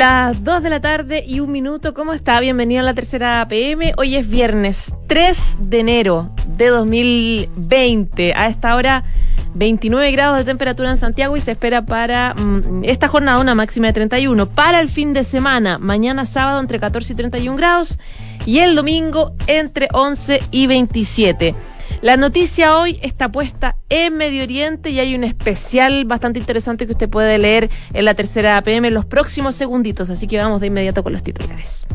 las 2 de la tarde y un minuto. ¿Cómo está? Bienvenido a la tercera PM. Hoy es viernes 3 de enero de 2020. A esta hora 29 grados de temperatura en Santiago y se espera para mm, esta jornada una máxima de 31. Para el fin de semana, mañana sábado entre 14 y 31 grados y el domingo entre 11 y 27. La noticia hoy está puesta en Medio Oriente y hay un especial bastante interesante que usted puede leer en la tercera PM en los próximos segunditos, así que vamos de inmediato con los titulares.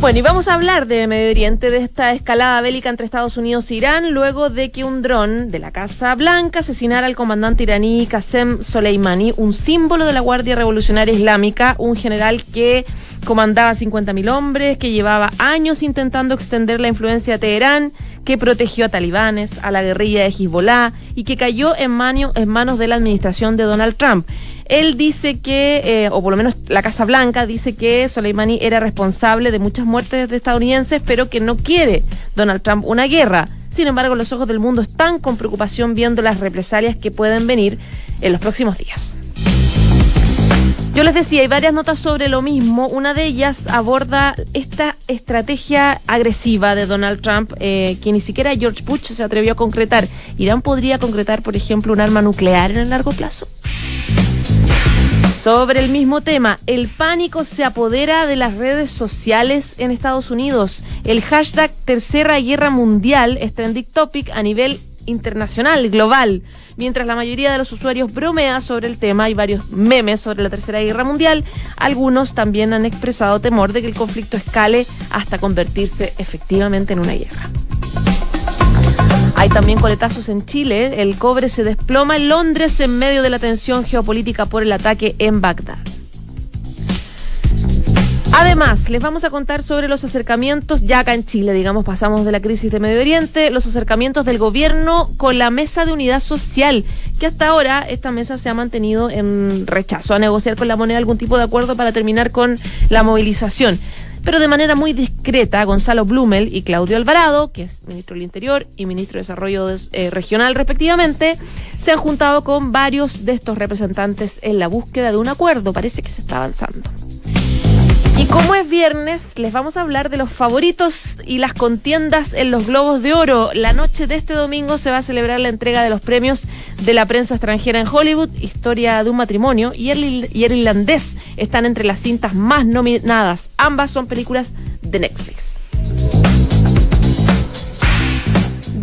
Bueno, y vamos a hablar de Medio Oriente, de esta escalada bélica entre Estados Unidos e Irán, luego de que un dron de la Casa Blanca asesinara al comandante iraní Qasem Soleimani, un símbolo de la Guardia Revolucionaria Islámica, un general que comandaba 50.000 hombres, que llevaba años intentando extender la influencia de Teherán, que protegió a talibanes, a la guerrilla de Hezbollah y que cayó en, en manos de la administración de Donald Trump. Él dice que, eh, o por lo menos la Casa Blanca dice que Soleimani era responsable de muchas muertes de estadounidenses, pero que no quiere Donald Trump una guerra. Sin embargo, los ojos del mundo están con preocupación viendo las represalias que pueden venir en los próximos días. Yo les decía, hay varias notas sobre lo mismo. Una de ellas aborda esta estrategia agresiva de Donald Trump, eh, que ni siquiera George Bush se atrevió a concretar. ¿Irán podría concretar, por ejemplo, un arma nuclear en el largo plazo? Sobre el mismo tema, el pánico se apodera de las redes sociales en Estados Unidos. El hashtag Tercera Guerra Mundial es topic a nivel internacional, global. Mientras la mayoría de los usuarios bromea sobre el tema, hay varios memes sobre la Tercera Guerra Mundial. Algunos también han expresado temor de que el conflicto escale hasta convertirse efectivamente en una guerra. También coletazos en Chile. El cobre se desploma en Londres en medio de la tensión geopolítica por el ataque en Bagdad. Además, les vamos a contar sobre los acercamientos, ya acá en Chile, digamos, pasamos de la crisis de Medio Oriente, los acercamientos del gobierno con la mesa de unidad social, que hasta ahora esta mesa se ha mantenido en rechazo a negociar con la moneda algún tipo de acuerdo para terminar con la movilización. Pero de manera muy discreta, Gonzalo Blumel y Claudio Alvarado, que es ministro del Interior y ministro de Desarrollo eh, Regional respectivamente, se han juntado con varios de estos representantes en la búsqueda de un acuerdo. Parece que se está avanzando. Como es viernes, les vamos a hablar de los favoritos y las contiendas en los Globos de Oro. La noche de este domingo se va a celebrar la entrega de los premios de la prensa extranjera en Hollywood, Historia de un matrimonio y el irlandés están entre las cintas más nominadas. Ambas son películas de Netflix.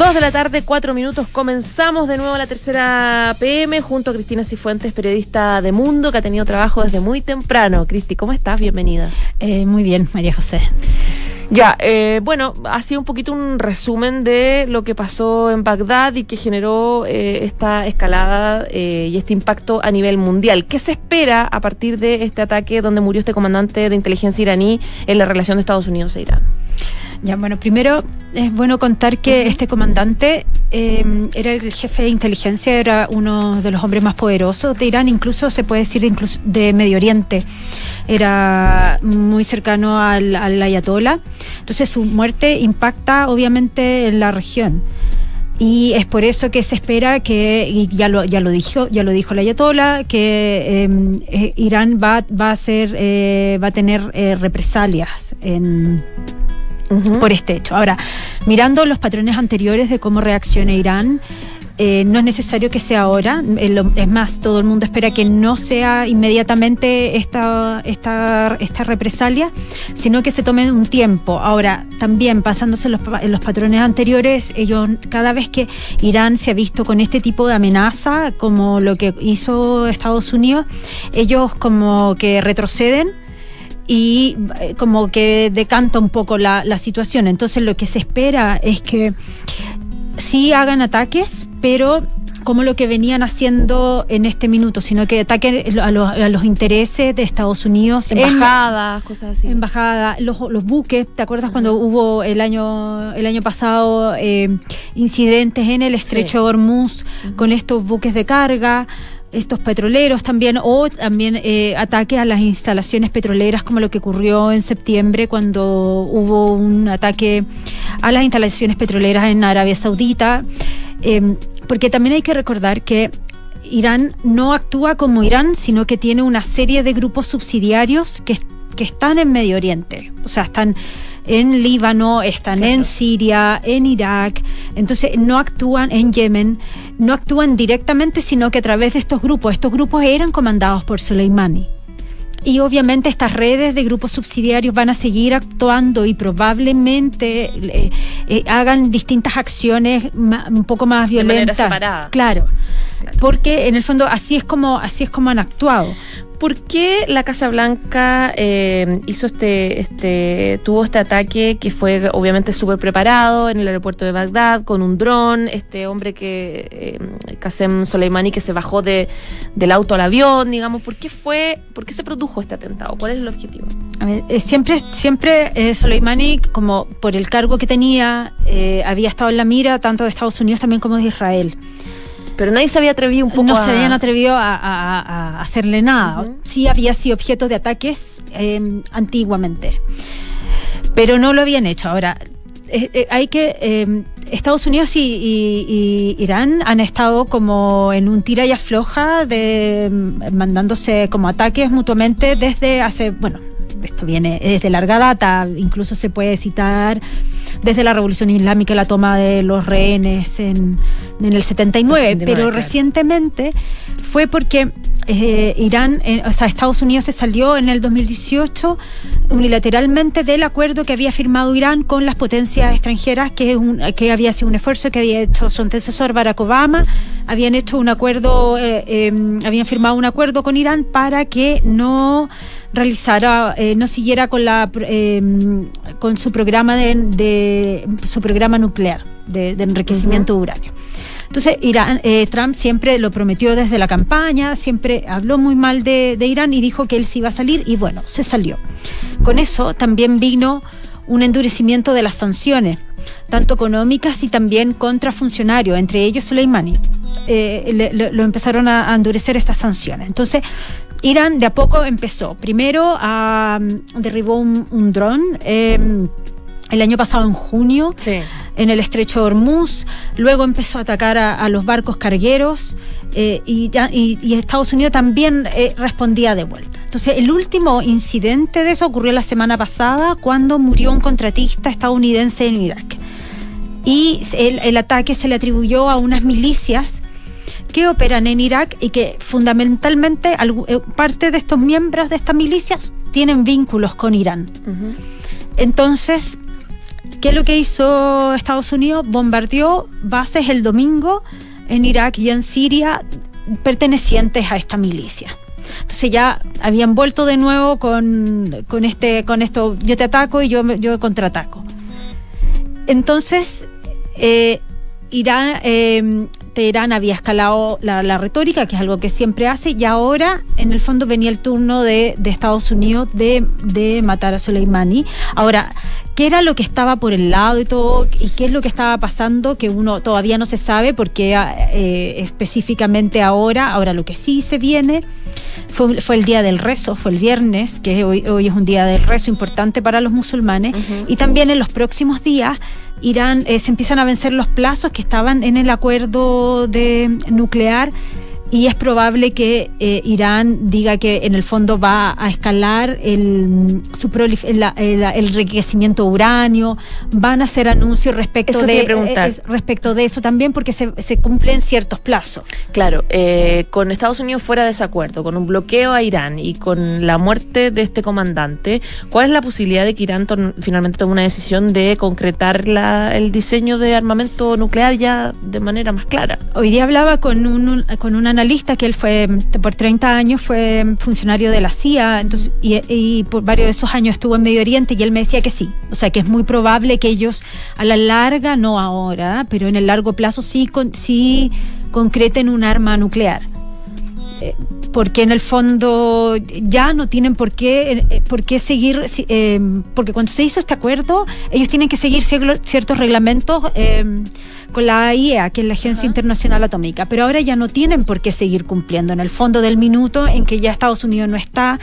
Dos de la tarde, cuatro minutos. Comenzamos de nuevo la tercera PM junto a Cristina Cifuentes, periodista de Mundo, que ha tenido trabajo desde muy temprano. Cristi, ¿cómo estás? Bienvenida. Eh, muy bien, María José. Ya, eh, bueno, ha sido un poquito un resumen de lo que pasó en Bagdad y que generó eh, esta escalada y este impacto a nivel mundial. ¿Qué se espera a partir de este ataque donde murió este comandante de inteligencia iraní en la relación de Estados Unidos e Irán? Ya, bueno, primero es bueno contar que este comandante em, era el jefe de inteligencia, era uno de los hombres más poderosos de Irán, incluso se puede decir incluso de Medio Oriente. Era muy cercano al, al ayatollah. Entonces su muerte impacta obviamente en la región. Y es por eso que se espera que, y ya lo, ya lo dijo, ya lo dijo la Ayatollah, que em, eh, Irán va, va a ser, eh, va a tener eh, represalias en por este hecho. Ahora, mirando los patrones anteriores de cómo reacciona Irán, eh, no es necesario que sea ahora, eh, es más, todo el mundo espera que no sea inmediatamente esta, esta, esta represalia, sino que se tome un tiempo. Ahora, también basándose en los, los patrones anteriores, ellos cada vez que Irán se ha visto con este tipo de amenaza, como lo que hizo Estados Unidos, ellos como que retroceden y eh, como que decanta un poco la, situación. Entonces lo que se espera es que sí hagan ataques, pero como lo que venían haciendo en este minuto, sino que ataquen a los, intereses de Estados Unidos. Embajadas, cosas así. Embajadas, los, los, buques. ¿Te acuerdas cuando hubo el año, el año pasado eh, incidentes en el estrecho de Hormuz con estos buques de carga? Estos petroleros también, o también eh, ataques a las instalaciones petroleras, como lo que ocurrió en septiembre cuando hubo un ataque a las instalaciones petroleras en Arabia Saudita. Em, porque también hay que recordar que Irán no actúa como Irán, sino que tiene una serie de grupos subsidiarios que, que están en Medio Oriente. O sea, están en Líbano, están en Siria, en Irak, entonces no actúan en Yemen, no actúan directamente, sino que a través de estos grupos, estos grupos eran comandados por Soleimani. Y obviamente estas redes de grupos subsidiarios van a seguir actuando y probablemente eh, eh, hagan distintas acciones un poco más violentas. Claro, porque en el fondo así es como así es como han actuado. ¿Por qué la Casa Blanca eh, hizo este, este, tuvo este ataque que fue obviamente súper preparado en el aeropuerto de Bagdad con un dron, este hombre que, eh, Qasem Soleimani, que se bajó de, del auto al avión, digamos, ¿por qué fue, por qué se produjo este atentado? ¿Cuál es el objetivo? A ver, eh, siempre, siempre eh, Soleimani, como por el cargo que tenía, había estado en la mira tanto de Estados Unidos también como de Israel. Pero nadie se había atrevido un poco No se habían atrevido a, hacerle nada. Sí había sido objeto de ataques em, antiguamente. Pero no lo habían hecho. Ahora, eh, eh, hay que... Em, Estados Unidos y, Irán han estado como en un tira y afloja de em, mandándose como ataques mutuamente desde hace, bueno, esto viene desde larga data, incluso se puede citar desde la Revolución Islámica la toma de los rehenes en, en el 79, pero recientemente fue porque eh, Irán, eh, o sea, Estados Unidos se salió en el 2018 unilateralmente del acuerdo que había firmado Irán con las potencias extranjeras, que, un, que había sido un esfuerzo que había hecho su antecesor Barack Obama. Habían hecho un acuerdo, eh, em, habían firmado un acuerdo con Irán para que no realizara, no siguiera con la em, con su programa de, su programa nuclear de, enriquecimiento de uranio. Entonces, Irán, eh, Trump siempre lo prometió desde la campaña, siempre habló muy mal de, Irán y dijo que él sí iba a salir y bueno, se salió. Con eso también vino un endurecimiento de las sanciones, tanto económicas y también contra funcionarios, entre ellos Soleimani. Eh, lo empezaron a, endurecer estas sanciones. Entonces, Irán de a poco empezó. Primero a, mm, derribó un, dron. Em, el año pasado en junio en el estrecho de Hormuz, luego empezó a atacar a, los barcos cargueros eh, y, Estados Unidos también eh, respondía de vuelta. Entonces, el último incidente de eso ocurrió la semana pasada cuando murió un contratista estadounidense en Irak. Y el, ataque se le atribuyó a unas milicias que operan en Irak y que fundamentalmente eh, parte de estos miembros de estas milicias tienen vínculos con Irán. Entonces, ¿Qué es lo que hizo Estados Unidos? Bombardeó bases el domingo en Irak y en Siria pertenecientes a esta milicia. Entonces ya habían vuelto de nuevo con, este, con esto, yo te ataco y yo, yo contraataco. Entonces, eh, Irán, eh, Teherán había escalado la, retórica, que es algo que siempre hace, y ahora en el fondo venía el turno de, Estados Unidos de, de, matar a Soleimani. Ahora, ¿qué era lo que estaba por el lado y todo? ¿Y qué es lo que estaba pasando? Que uno todavía no se sabe, porque eh, específicamente ahora, ahora lo que sí se viene. Fue, fue, el día del rezo, fue el viernes, que hoy, hoy es un día del rezo importante para los musulmanes, y también en los próximos días Irán eh, se empiezan a vencer los plazos que estaban en el acuerdo de nuclear y es probable que eh, Irán diga que en el fondo va a escalar el, su el, enriquecimiento de uranio, van a hacer anuncios respecto de eh, respecto de eso también porque se, se cumplen ciertos plazos. Claro, eh, con Estados Unidos fuera de desacuerdo, con un bloqueo a Irán y con la muerte de este comandante, ¿cuál es la posibilidad de que Irán finalmente tome una decisión de concretar la, el diseño de armamento nuclear ya de manera más clara? Hoy día hablaba con un, con una analista que él fue, por 30 años fue funcionario de la CIA, entonces, y, por varios de esos años estuvo en Medio Oriente y él me decía que sí, o sea que es muy probable que ellos a la larga, no ahora, pero en el largo plazo sí, con, sí concreten un arma nuclear. Eh, porque en el fondo ya no tienen por qué, eh, por qué seguir, eh, porque cuando se hizo este acuerdo, ellos tienen que seguir ciertos reglamentos con la IEA, que es la Agencia Internacional Atómica, pero ahora ya no tienen por qué seguir cumpliendo. En el fondo del minuto en que ya Estados Unidos no está,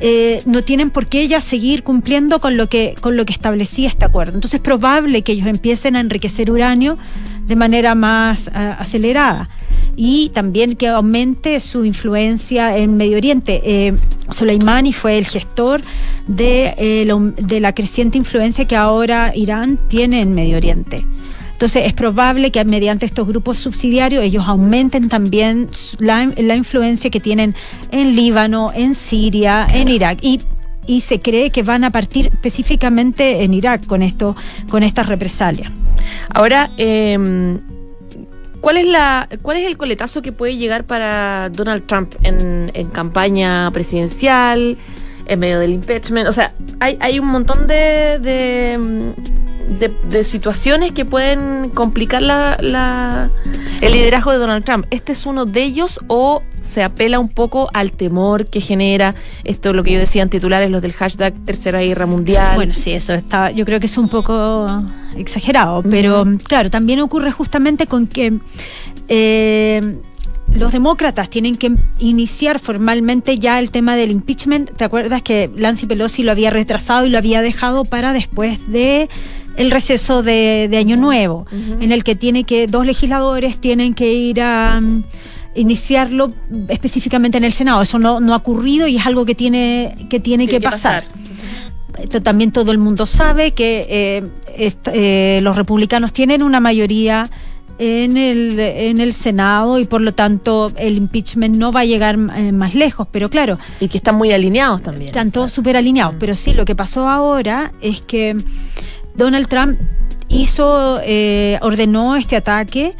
eh, no tienen por qué ya seguir cumpliendo con lo que con lo que establecía este acuerdo. Entonces es probable que ellos empiecen a enriquecer uranio de manera más eh, acelerada. Y también que aumente su influencia en Medio Oriente. Eh, Soleimani fue el gestor de, eh, de la creciente influencia que ahora Irán tiene en Medio Oriente. Entonces es probable que mediante estos grupos subsidiarios ellos aumenten también la, la influencia que tienen en Líbano, en Siria, en Irak. Y y se cree que van a partir específicamente en Irak con esto, con estas represalias. Ahora, eh, ¿cuál es la, cuál es el coletazo que puede llegar para Donald Trump en, en campaña presidencial, en medio del impeachment? O sea, hay, hay un montón de, de, de, situaciones que pueden complicar la, la, el liderazgo de Donald Trump. ¿Este es uno de ellos o se apela un poco al temor que genera esto, lo que yo decía en titulares, los del hashtag Tercera Guerra Mundial. Bueno, sí, eso está, yo creo que es un poco exagerado, pero claro, también ocurre justamente con que eh, los demócratas tienen que iniciar formalmente ya el tema del impeachment. ¿Te acuerdas que Nancy Pelosi lo había retrasado y lo había dejado para después de el receso de, Año Nuevo, en el que tiene que dos legisladores tienen que ir a iniciarlo específicamente en el Senado. Eso no, no ha ocurrido y es algo que tiene que, tiene que, pasar. Esto también todo el mundo sabe que eh, eh, los republicanos tienen una mayoría en el, en el Senado y por lo tanto el impeachment no va a llegar eh, más lejos, pero claro. Y que están muy alineados también. Están todos súper alineados, pero sí, lo que pasó ahora es que Donald Trump hizo, ordenó este ataque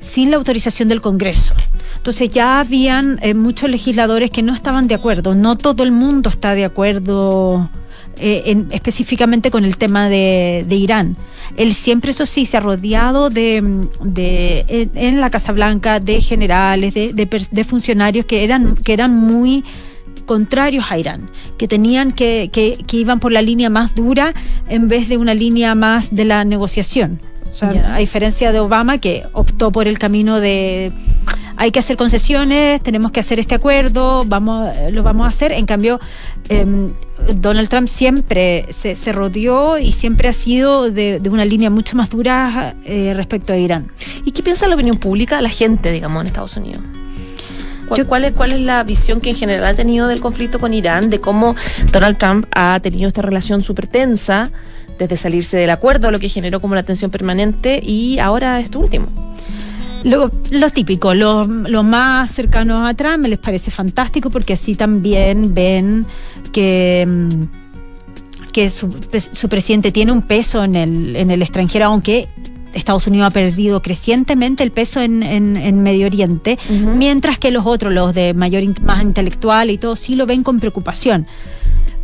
sin la autorización del Congreso. Entonces ya habían eh, muchos legisladores que no estaban de acuerdo. No todo el mundo está de acuerdo eh, específicamente con el tema de, Irán. Él siempre, eso sí, se ha rodeado de, en, la Casa Blanca de generales, de, funcionarios que eran, que eran muy contrarios a Irán, que tenían que, que, que iban por la línea más dura en vez de una línea más de la negociación a diferencia de Obama, que optó por el camino de hay que hacer concesiones, tenemos que hacer este acuerdo, vamos, lo vamos a hacer. En cambio, em, Donald Trump siempre se, rodeó y siempre ha sido de, una línea mucho más dura eh, respecto a Irán. ¿Y qué piensa la opinión pública, la gente, digamos, en Estados Unidos? ¿Cuál, es, ¿Cuál es la visión que en general ha tenido del conflicto con Irán, de cómo Donald Trump ha tenido esta relación súper tensa? desde salirse del acuerdo, lo que generó como la tensión permanente y ahora esto último. Lo, típico, lo, más cercano a Trump me les parece fantástico porque así también ven que, mm, que su, presidente tiene un peso en el, en el extranjero, aunque Estados Unidos ha perdido crecientemente el peso en, en, Medio Oriente, mientras que los otros, los de mayor más intelectual y todo, sí lo ven con preocupación.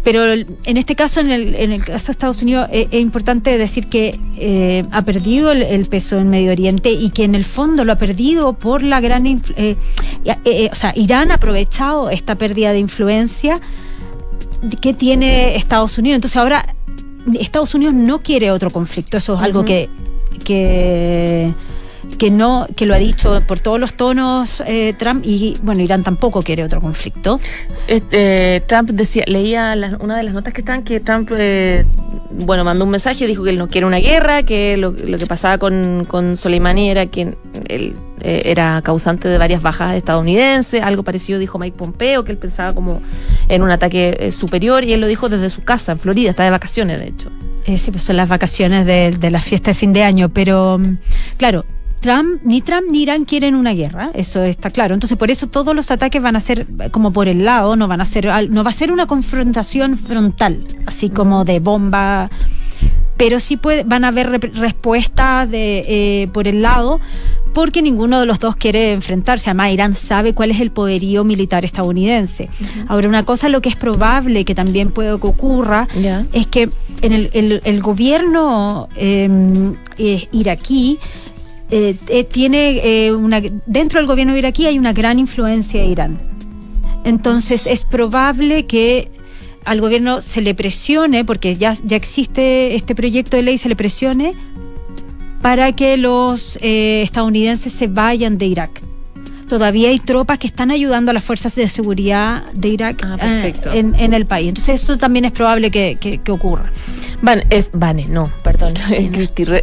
Pero en este caso, en el, en el caso de Estados Unidos, eh, es, importante decir que eh, ha perdido el, peso en Medio Oriente y que en el fondo lo ha perdido por la gran... Eh, o sea, Irán ha aprovechado esta pérdida de influencia que tiene Estados Unidos. Entonces ahora Estados Unidos no quiere otro conflicto. Eso es algo que... que que no que lo ha dicho por todos los tonos eh, Trump y bueno Irán tampoco quiere otro conflicto. Este, Trump decía leía una de las notas que están que Trump eh, bueno mandó un mensaje dijo que él no quiere una guerra que lo, que pasaba con, con Soleimani era que él eh, era causante de varias bajas estadounidenses algo parecido dijo Mike Pompeo que él pensaba como en un ataque superior y él lo dijo desde su casa en Florida está de vacaciones de hecho sí, pues son las vacaciones de, de la fiesta de fin de año, pero mm, claro, Trump, ni Trump ni Irán quieren una guerra, eso está claro. Entonces, por eso todos los ataques van a ser como por el lado, no van a ser, no va a ser una confrontación frontal, así como de bomba, pero sí puede, van a haber respuestas de eh, por el lado, porque ninguno de los dos quiere enfrentarse. Además, Irán sabe cuál es el poderío militar estadounidense. Ahora, una cosa, lo que es probable que también pueda que ocurra, es que en el, gobierno em, eh, iraquí eh, tiene una dentro del gobierno iraquí hay una gran influencia de Irán. Entonces es probable que al gobierno se le presione, porque ya, ya existe este proyecto de ley, se le presione para que los estadounidenses se vayan de Irak. Todavía hay tropas que están ayudando a las fuerzas de seguridad de Irak ah, en, el país. Entonces eso también es probable que ocurra. Van, es, Vane, no, perdón.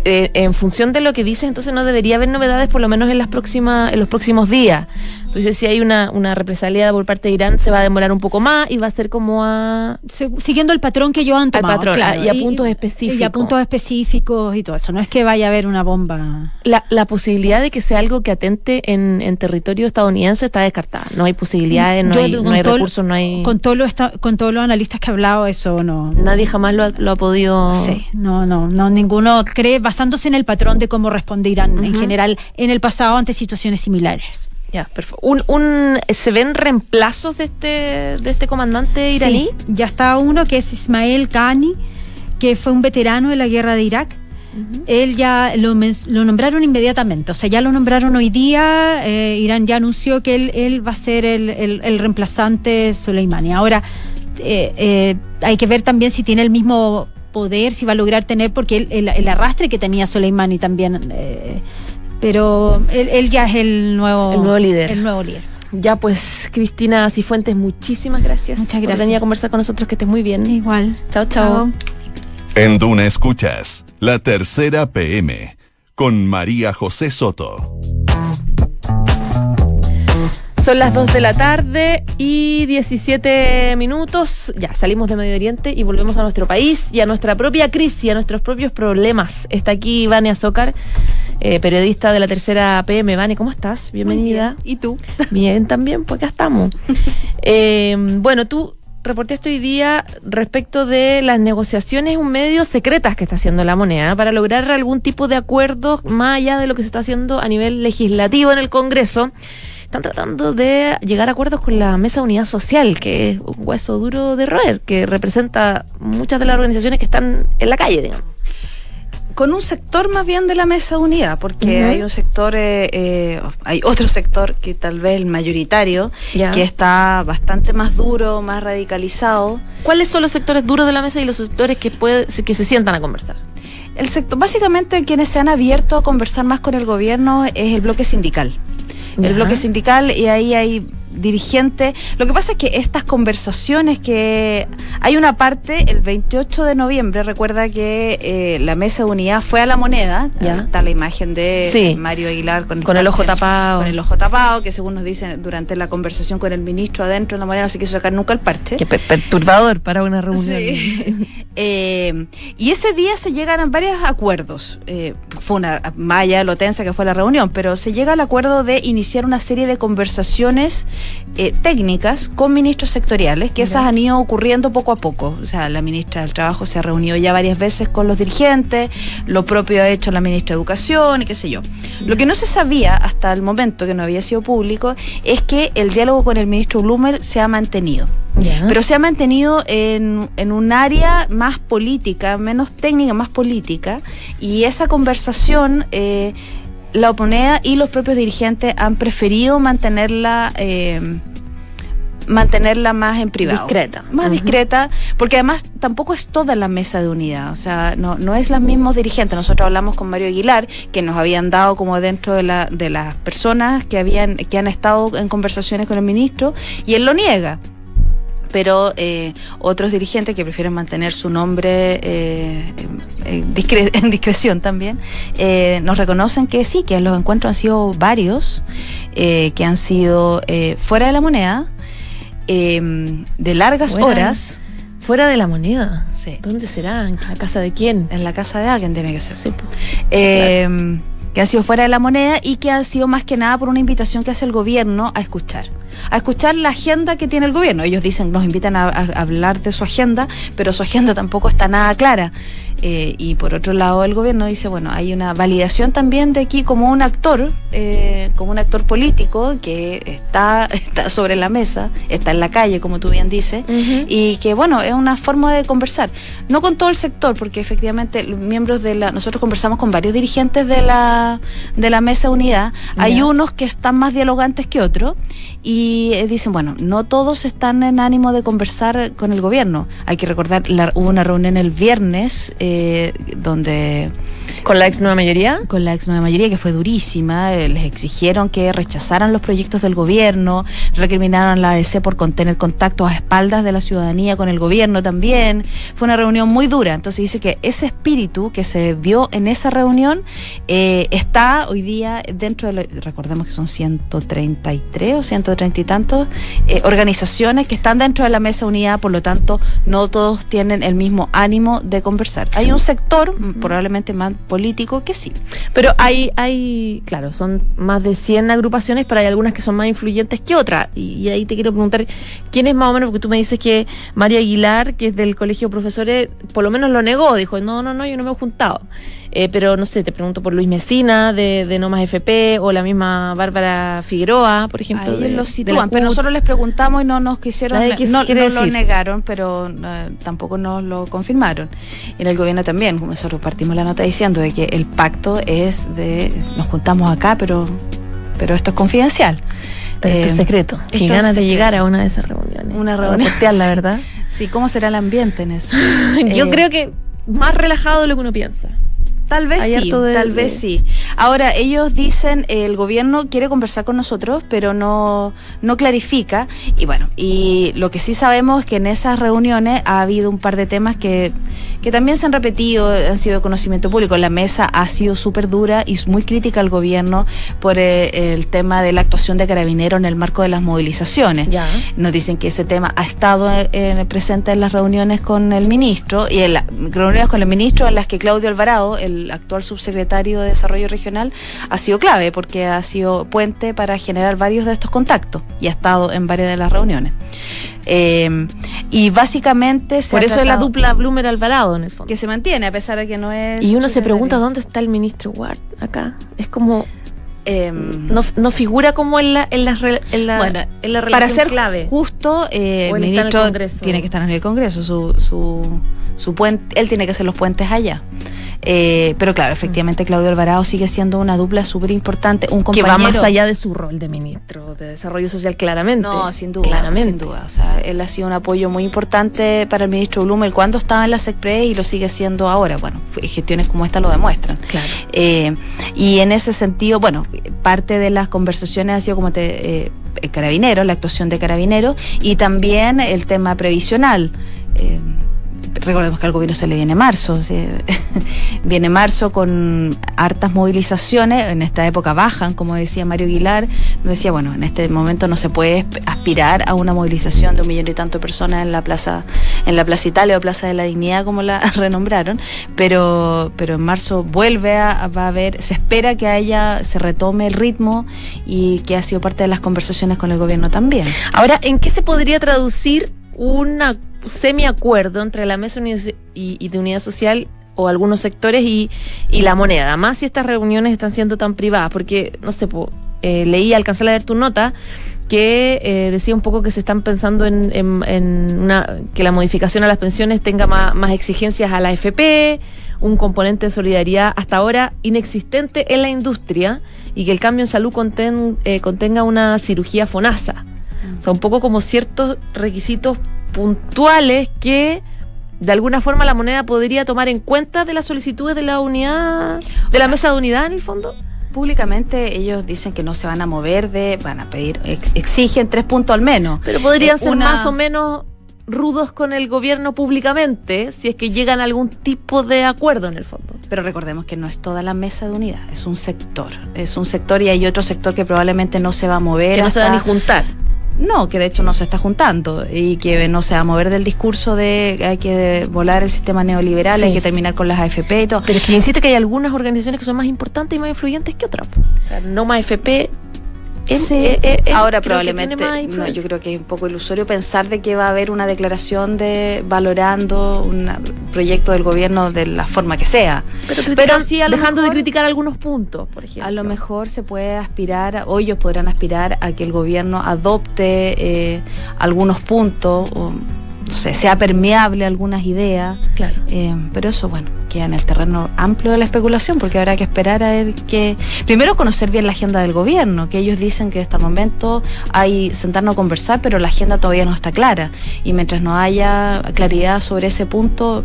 Eh, en función de lo que dices, entonces no debería haber novedades por lo menos en las próximas, en los próximos días. Entonces, si hay una, una represalia por parte de Irán, se va a demorar un poco más y va a ser como a. Siguiendo el patrón que yo han tomado. patrón, y a puntos específicos. Y a puntos específicos y todo eso. No es que vaya a haber una bomba. La, la posibilidad de que sea algo que atente en, en territorio estadounidense está descartada. No hay posibilidades, no hay, no hay recursos, no hay. Con, todo lo con todos los analistas que he hablado, eso no. Nadie jamás lo ha, lo ha podido. Sí, no, no, no. Ninguno cree, basándose en el patrón de cómo responde Irán en general en el pasado ante situaciones similares. Ya, perfecto. Un, un, ¿Se ven reemplazos de este, de este comandante iraní? Sí, ya está uno que es Ismael Ghani, que fue un veterano de la guerra de Irak. Él ya lo, lo, nombraron inmediatamente, o sea, ya lo nombraron hoy día. Eh, Irán ya anunció que él, él va a ser el, el, el reemplazante Soleimani. Ahora, eh, eh, hay que ver también si tiene el mismo poder, si va a lograr tener, porque el, el arrastre que tenía Soleimani también eh, pero él, ya es el nuevo, el nuevo líder. El nuevo líder. Ya pues, Cristina Cifuentes, muchísimas gracias. Muchas gracias. Por venir a conversar con nosotros, que estés muy bien. Igual. Chao, chao. En Duna Escuchas, la tercera PM, con María José Soto. Son las 2 de la tarde y 17 minutos. Ya salimos de Medio Oriente y volvemos a nuestro país y a nuestra propia crisis, a nuestros propios problemas. Está aquí Vania Zócar, eh, periodista de la tercera PM. Vania, ¿cómo estás? Bienvenida. ¿Y tú? Bien, también, pues acá estamos. eh, bueno, tú reportaste hoy día respecto de las negociaciones un medio secretas que está haciendo la moneda para lograr algún tipo de acuerdo más allá de lo que se está haciendo a nivel legislativo en el Congreso están tratando de llegar a acuerdos con la Mesa de Unidad Social, que es un hueso duro de roer, que representa muchas de las organizaciones que están en la calle, digamos con un sector más bien de la mesa de unidad, porque hay un sector, eh, eh, hay otro sector que tal vez el mayoritario, que está bastante más duro, más radicalizado. ¿Cuáles son los sectores duros de la mesa y los sectores que, puede, que se sientan a conversar? El sector, básicamente quienes se han abierto a conversar más con el gobierno es el bloque sindical el bloque sindical y ahí hay dirigente. Lo que pasa es que estas conversaciones que hay una parte, el 28 de noviembre, recuerda que eh, la mesa de unidad fue a la moneda, está la imagen de Mario Aguilar con, el, ojo tapado. Con el ojo tapado, que según nos dicen durante la conversación con el ministro adentro de la moneda no se quiso sacar nunca el parche. Qué perturbador para una reunión. Eh, y ese día se llegan a varios acuerdos. Eh, fue una malla lo tensa que fue la reunión, pero se llega al acuerdo de iniciar una serie de conversaciones eh, técnicas con ministros sectoriales, que esas han ido ocurriendo poco a poco. O sea, la ministra del Trabajo se ha reunido ya varias veces con los dirigentes, lo propio ha hecho la ministra de Educación y qué sé yo. Lo que no se sabía hasta el momento, que no había sido público, es que el diálogo con el ministro Blumer se ha mantenido. Pero se ha mantenido en, en un área más política, menos técnica, más política, y esa conversación... Eh, la oponeda y los propios dirigentes han preferido mantenerla eh, mantenerla más en privado. Discreta. Más discreta, porque además tampoco es toda la mesa de unidad, o sea, no, no es los mismos dirigentes. Nosotros hablamos con Mario Aguilar, que nos habían dado como dentro de, la, de las personas que, habían, que han estado en conversaciones con el ministro, y él lo niega pero eh, otros dirigentes que prefieren mantener su nombre eh, en, discreción también, eh, nos reconocen que sí, que los encuentros han sido varios, que han sido fuera de la moneda, de largas horas. Fuera de la moneda. Sí. ¿Dónde será? ¿En la casa de quién? En la casa de alguien tiene que ser. Sí, que han sido fuera de la moneda y que han sido más que nada por una invitación que hace el gobierno a escuchar a escuchar la agenda que tiene el gobierno. Ellos dicen, nos invitan a, hablar de su agenda, pero su agenda tampoco está nada clara. Eh, y por otro lado, el gobierno dice, bueno, hay una validación también de aquí como un actor, eh, como un actor político que está, está sobre la mesa, está en la calle, como tú bien dices, y que, bueno, es una forma de conversar. No con todo el sector, porque efectivamente los miembros de la... Nosotros conversamos con varios dirigentes de la, de la mesa unidad. Hay unos que están más dialogantes que otros y eh, dicen, bueno, no todos están en ánimo de conversar con el gobierno. Hay que recordar, la, hubo una reunión el viernes eh, donde ¿Con la ex nueva mayoría? Con la ex nueva mayoría, que fue durísima. Les exigieron que rechazaran los proyectos del gobierno, recriminaron a la ADC por contener contactos a espaldas de la ciudadanía con el gobierno también. Fue una reunión muy dura. Entonces dice que ese espíritu que se vio en esa reunión eh, está hoy día dentro de, recordemos que son 133 o 130 y tantos eh, organizaciones que están dentro de la mesa unidad, por lo tanto no todos tienen el mismo ánimo de conversar. Hay un sector, probablemente más político, que sí. Pero hay, hay, claro, son más de 100 agrupaciones, pero hay algunas que son más influyentes que otras. Y, ahí te quiero preguntar, ¿quién es más o menos? Porque tú me dices que María Aguilar, que es del Colegio de Profesores, por lo menos lo negó, dijo, no, no, no, yo no me he juntado. Eh, pero no sé, te pregunto por Luis Mesina de, de No Más FP o la misma Bárbara Figueroa, por ejemplo. Ahí los sitúan, pero nosotros les preguntamos y no nos quisieron, no, no lo negaron, pero eh, tampoco nos lo confirmaron. En el gobierno también, como nosotros partimos la nota diciendo de que el pacto es de nos juntamos acá, pero, pero esto es confidencial. Pero es eh, secreto. Qué ganas de llegar a una de esas reuniones. Una reunión. la verdad. Sí, ¿cómo será el ambiente en eso? Yo creo que más relajado de lo que uno piensa. Tal vez sí, tal vez sí. Ahora, ellos dicen, el gobierno quiere conversar con nosotros, pero no, no clarifica. Y bueno, y lo que sí sabemos es que en esas reuniones ha habido un par de temas que, que también se han repetido, han sido de conocimiento público. La mesa ha sido súper dura y muy crítica al gobierno por eh, el tema de la actuación de carabineros en el marco de las movilizaciones. Ya. Nos dicen que ese tema ha estado eh, presente en las reuniones con el ministro y en las reuniones con el ministro en las que Claudio Alvarado, el actual subsecretario de Desarrollo Regional, ha sido clave porque ha sido puente para generar varios de estos contactos y ha estado en varias de las reuniones. Eh, y básicamente Por eso es la dupla Blumer Alvarado en el fondo. Que se mantiene, a pesar de que no es. Y uno se pregunta dónde está el ministro Ward acá. Es como. Em, no, figura como en la, en la, en la, bueno, en la relación para ser clave. justo eh, el ministro tiene que estar en el Congreso su, su, su puente él tiene que hacer los puentes allá eh, pero claro, efectivamente Claudio Alvarado sigue siendo una dupla súper importante, un compañero... Que va más allá de su rol de ministro de Desarrollo Social, claramente. No, sin duda, claramente. sin duda. O sea, él ha sido un apoyo muy importante para el ministro Blumel cuando estaba en la SECPRE y lo sigue siendo ahora. Bueno, gestiones como esta lo demuestran. Claro. Eh, y en ese sentido, bueno, parte de las conversaciones ha sido como te... Eh, Carabineros, la actuación de Carabineros y también el tema previsional. Eh, recordemos que al gobierno se le viene marzo, viene marzo con hartas movilizaciones, en esta época bajan, como decía Mario Aguilar, decía, bueno, en este momento no se puede aspirar a una movilización de un millón y tanto de personas en la plaza, en la Plaza Italia o Plaza de la Dignidad, como la renombraron, pero, pero en marzo vuelve a, va a haber, se espera que haya, se retome el ritmo y que ha sido parte de las conversaciones con el gobierno también. Ahora, ¿en qué se podría traducir una semiacuerdo entre la mesa y, de unidad social o algunos sectores y, la moneda. Además, si estas reuniones están siendo tan privadas, porque, no sé, eh, leí, alcancé a leer tu nota, que eh, decía un poco que se están pensando en, una, que la modificación a las pensiones tenga más, exigencias a la AFP, un componente de solidaridad hasta ahora inexistente en la industria y que el cambio en salud eh, contenga una cirugía FONASA. O sea, un poco como ciertos requisitos puntuales que de alguna forma la moneda podría tomar en cuenta de las solicitudes de la unidad, de la mesa de unidad en el fondo? Públicamente ellos dicen que no se van a mover de, van a pedir, exigen tres puntos al menos. Pero podrían ser más o menos rudos con el gobierno públicamente si es que llegan a algún tipo de acuerdo en el fondo. Pero recordemos que no es toda la mesa de unidad, es un sector. Es un sector y hay otro sector que probablemente no se va a mover. Que no se van a ni juntar. No, que de hecho no se está juntando y que no se va a mover del discurso de hay que volar el sistema neoliberal, hay que terminar con las AFP y todo. Pero es que insiste que hay algunas organizaciones que son más importantes y más influyentes que otras. O sea, no más AFP Sí. Ahora probablemente, yo creo que es un poco ilusorio pensar de que va a haber una declaración de valorando un proyecto del gobierno de la forma que sea. Pero, sí dejando de criticar algunos puntos, por ejemplo. A lo mejor se puede aspirar, o ellos podrán aspirar a que el gobierno adopte eh, algunos puntos. O, sea permeable a algunas ideas. Claro. Eh, pero eso, bueno, queda en el terreno amplio de la especulación, porque habrá que esperar a ver que. Primero, conocer bien la agenda del gobierno, que ellos dicen que hasta el momento hay sentarnos a conversar, pero la agenda todavía no está clara. Y mientras no haya claridad sobre ese punto,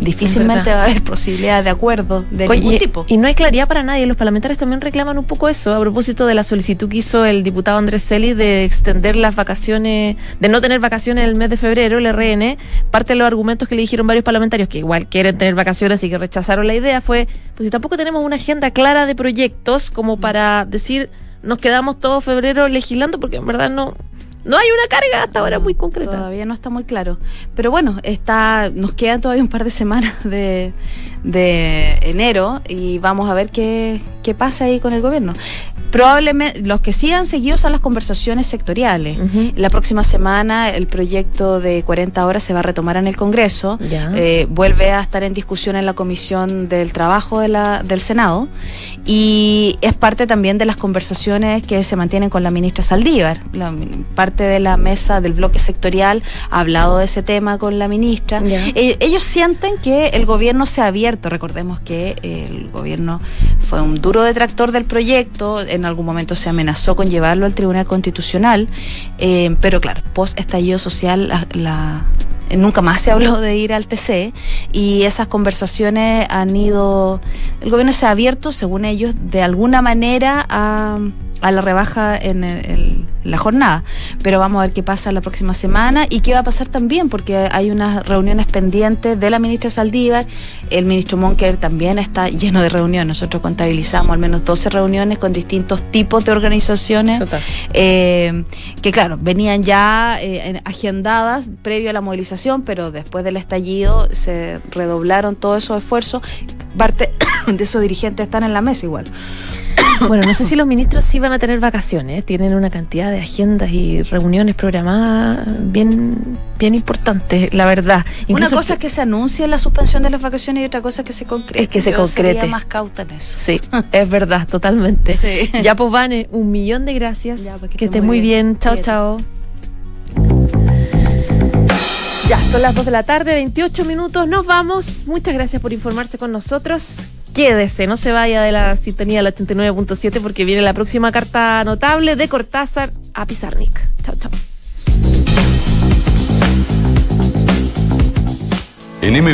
difícilmente va a haber posibilidad de acuerdo de Oye, ningún tipo. Y no hay claridad para nadie. Los parlamentarios también reclaman un poco eso. A propósito de la solicitud que hizo el diputado Andrés Celi de extender las vacaciones, de no tener vacaciones el mes de febrero, el RN. Parte de los argumentos que le dijeron varios parlamentarios que igual quieren tener vacaciones y que rechazaron la idea fue, pues si tampoco tenemos una agenda clara de proyectos como para decir nos quedamos todo febrero legislando, porque en verdad no, no hay una carga hasta ahora muy concreta. Todavía no está muy claro. Pero bueno, está, nos quedan todavía un par de semanas de, de enero y vamos a ver qué, qué pasa ahí con el gobierno. Probablemente los que sí han seguido son las conversaciones sectoriales. La próxima semana el proyecto de 40 horas se va a retomar en el Congreso. Eh, vuelve a estar en discusión en la Comisión del Trabajo de la, del Senado y es parte también de las conversaciones que se mantienen con la ministra Saldívar. La, min- parte de la mesa del bloque sectorial ha hablado de ese tema con la ministra. Eh, ellos sienten que el gobierno se ha abierto. Recordemos que eh, el gobierno fue un duro detractor del proyecto. En algún momento se amenazó con llevarlo al Tribunal Constitucional. Eh, pero claro, post estallido social, la, la- nunca más se habló de ir al TC y esas conversaciones han ido. El gobierno se ha abierto, según ellos, de alguna manera a, a la rebaja en el- la jornada. Pero vamos a ver qué pasa la próxima semana y qué va a pasar también, porque hay unas reuniones pendientes de la ministra Saldívar. El ministro Monker también está lleno de reuniones. Nosotros contabilizamos al menos 12 reuniones con distintos tipos de organizaciones eh, que claro, venían ya eh, en- agendadas previo a la movilización, pero después del estallido se redoblaron todos esos esfuerzos. Parte de esos dirigentes están en la mesa igual. Bueno, no sé si los ministros sí van a tener vacaciones. Tienen una cantidad de agendas y reuniones programadas bien, bien importantes, la verdad. Una cosa es que se anuncie la suspensión de las vacaciones y otra cosa es que se concrete. Es que se Yo sería concrete. más cauta en eso. Sí, es verdad, totalmente. Sí. Ya pues, Vane, un millón de gracias. Ya, pues, que esté muy bien. bien. Chao, chao. Ya, son las 2 de la tarde, 28 minutos. Nos vamos. Muchas gracias por informarse con nosotros. Quédese, no se vaya de la sintonía del 89.7 porque viene la próxima carta notable de Cortázar a Pizarnik. Chao, chao.